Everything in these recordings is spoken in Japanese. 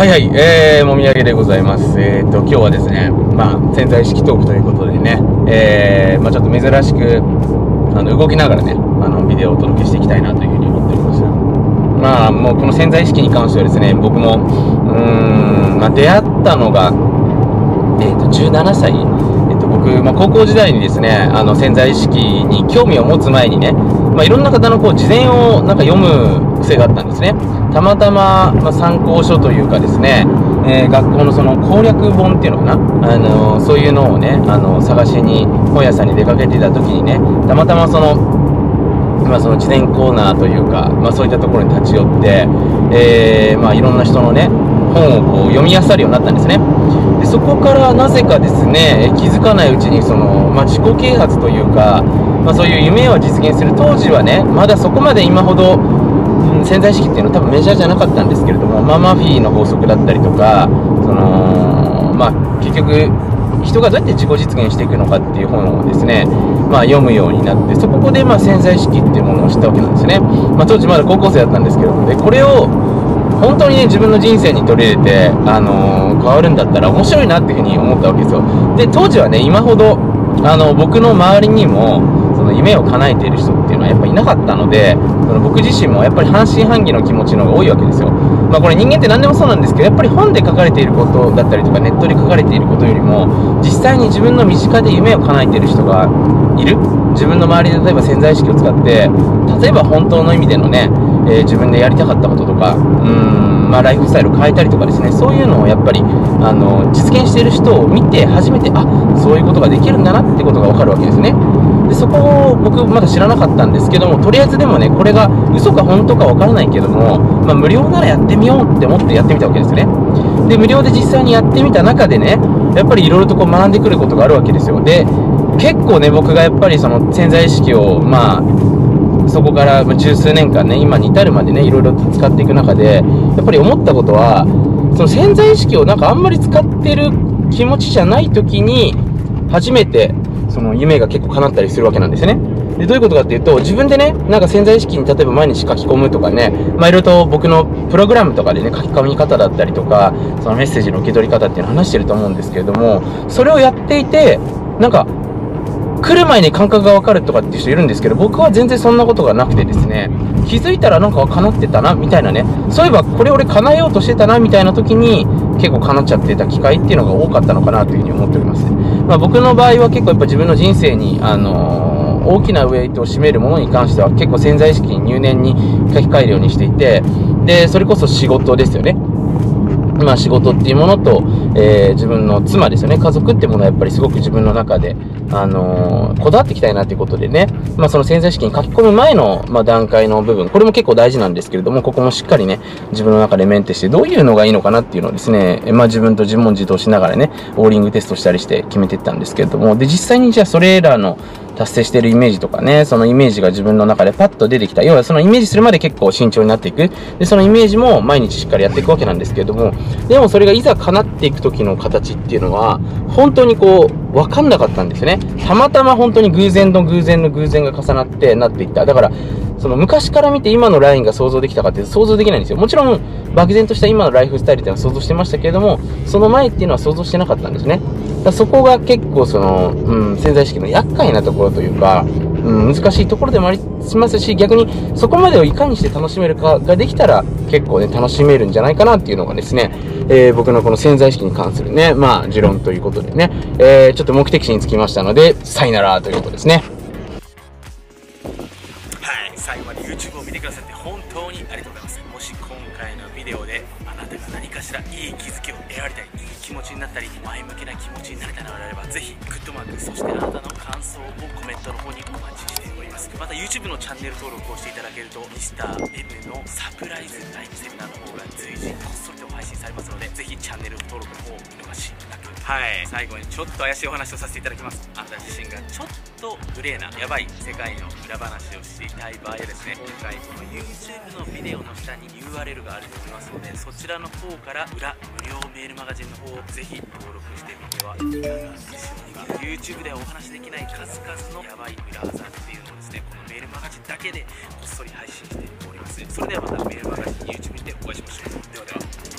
はいはい、えー、もみあげでございます。えーと、今日はですね、まあ、潜在意識トークということでね、えー、まあちょっと珍しく、あの、動きながらね、あの、ビデオをお届けしていきたいなというふうに思っております。まあ、もうこの潜在意識に関してはですね、僕も、うーん、まあ出会ったのが、えーと、17歳、えーと、僕、まあ、高校時代にですね、あの、潜在意識に興味を持つ前にね、まあ、いろんな方のこう、事前をなんか読む癖があったんですね。たまたま、まあ、参考書というかですね、えー、学校のその攻略本っていうのかな、あのそういうのをね、あの探しに本屋さんに出かけてた時にね、たまたまその、まあ、その自伝コーナーというか、まあ、そういったところに立ち寄って、え、まあ、いろんな人のね、本をこう読み漁るようになったんですね。でそこからなぜかですね、気づかないうちにその、ま、自己啓発というか、ま、そういう夢を実現する当時はね、まだそこまで今ほど、うん、潜在意識っていうのは多分メジャーじゃなかったんですけれども、まあ、マフィーの法則だったりとか、その、まあ、結局、人がどうやって自己実現していくのかっていう本をですね、まあ、読むようになって、そこでま潜在意識っていうものを知ったわけなんですね。まあ、当時まだ高校生だったんですけど、で、これを本当にね、自分の人生に取り入れて、あのー、変わるんだったら面白いなっていうふうに思ったわけですよ。で、当時はね、今ほど、あの、僕の周りにも、その夢を叶えている人ってやっぱいなかったので、その僕自身もやっぱり半信半疑の気持ちの方が多いわけですよ。まあこれ人間って何でもそうなんですけど、やっぱり本で書かれていることだったりとか、ネットで書かれていることよりも、実際に自分の身近で夢を叶えている人がいる？自分の周りで例えば潜在意識を使って、例えば本当の意味でのね、えー、自分でやりたかったこととか、うん、まあライフスタイルを変えたりとかですね、そういうのをやっぱり、あの、実現している人を見て初めて、あ、そういうことができるんだなってことがわかるわけですね。でそこを僕まだ知らなかったんですけどもとりあえずでもねこれが嘘か本当かわからないけども、まあ、無料ならやってみようって思ってやってみたわけですねで無料で実際にやってみた中でねやっぱりいろいろとこう学んでくることがあるわけですよで結構ね僕がやっぱりその潜在意識をまあそこから十数年間ね今に至るまでねいろいろと使っていく中でやっぱり思ったことはその潜在意識をなんかあんまり使ってる気持ちじゃない時に初めてその夢が結構叶ったりするわけなんですよね。で、どういうことかっていうと、自分でね、なんか潜在意識に例えば毎日書き込むとかね、まあいろいろと僕のプログラムとかでね、書き込み方だったりとか、そのメッセージの受け取り方っていうのを話してると思うんですけれども、それをやっていて、なんか、来る前に感覚がわかるとかっていう人いるんですけど、僕は全然そんなことがなくてですね、気づいたらなんか叶ってたな、みたいなね、そういえばこれ俺叶えようとしてたな、みたいな時に、結構叶っちゃってた機会っていうのが多かったのかなというふうに思っております。まあ、僕の場合は結構やっぱ自分の人生に、あのー大きなウェイトを占めるものに関しては結構潜在意識に入念に書き換えるようにしていて、で、それこそ仕事ですよね。まあ仕事っていうものと、えー、自分の妻ですよね、家族ってものはやっぱりすごく自分の中で、あのー、こだわっていきたいなっていうことでね、まあその潜在意識に書き込む前の、まあ、段階の部分、これも結構大事なんですけれども、ここもしっかりね、自分の中でメンテしてどういうのがいいのかなっていうのをですね、まあ自分と自問自答しながらね、オーリングテストしたりして決めていったんですけれども、で、実際にじゃあそれらの達成してるイメージとかね、そのイメージが自分の中でパッと出てきた。要はそのイメージするまで結構慎重になっていく。で、そのイメージも毎日しっかりやっていくわけなんですけれども、でもそれがいざ叶っていく時の形っていうのは、本当にこう、わかんなかったんですよね。たまたま本当に偶然の偶然の偶然が重なってなっていった。だから、その昔から見て今のラインが想像できたかって想像できないんですよ。もちろん、漠然とした今のライフスタイルっていうのは想像してましたけれども、その前っていうのは想像してなかったんですね。だそこが結構その、うん、潜在意識の厄介なところというか、うん、難しいところでもありますし、逆にそこまでをいかにして楽しめるかができたら結構ね、楽しめるんじゃないかなっていうのがですね、えー、僕のこの潜在意識に関するね、まあ、持論ということでね、えー、ちょっと目的地につきましたので、さよならということですね。気、持ちになったり前向きな気持ちになれたのであればぜひグッドマークそしてあなたの感想をコメントの方にお待ちしております。また YouTube のチャンネル登録をしていただけると Mr.M のサプライズライブセミナーの方が随時こっそりと配信されますのでぜひチャンネル登録の方を見逃しくはい。最後にちょっと怪しいお話をさせていただきます。あなた自身がちょっとグレーなやばい世界の裏話をしていたい場合はですね今回この YouTube のビデオの下に URL があると思いますのでそちらの方から裏無料メールマガジンの方をぜひ登録してみてはいかがでしょうか。YouTube ではお話しできない数々のやばい裏技っていうのをですねこのメールマガジンだけでこっそり配信しております。それではまたメールマガジン YouTube にてお会いしましょう。ではでは。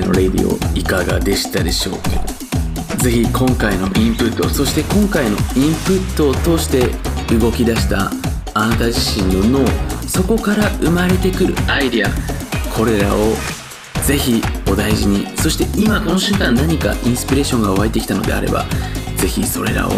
回のレディオいかがでしたでしょうかぜひ今回のインプットそして今回のインプットを通して動き出したあなた自身の脳そこから生まれてくるアイデアこれらをぜひお大事にそして今この瞬間何かインスピレーションが湧いてきたのであればぜひそれらを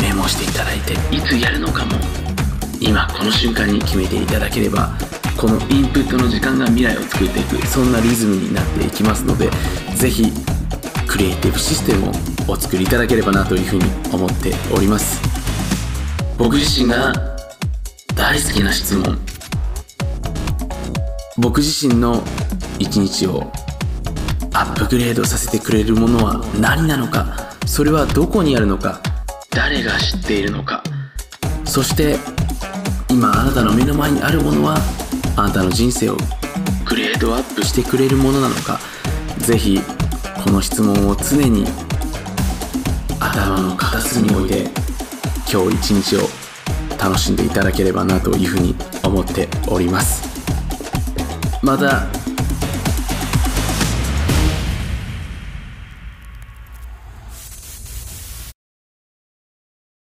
メモしていただいていつやるのかも今この瞬間に決めていただければこのインプットの時間が未来を作っていくそんなリズムになっていきますのでぜひクリエイティブシステムをお作りいただければなというふうに思っております。僕自身が大好きな質問僕自身の一日をアップグレードさせてくれるものは何なのかそれはどこにあるのか誰が知っているのかそして今あなたの目の前にあるものはあなたの人生をグレードアップしてくれるものなのかぜひこの質問を常に頭の片隅に置いて今日一日を楽しんでいただければなというふうに思っております。また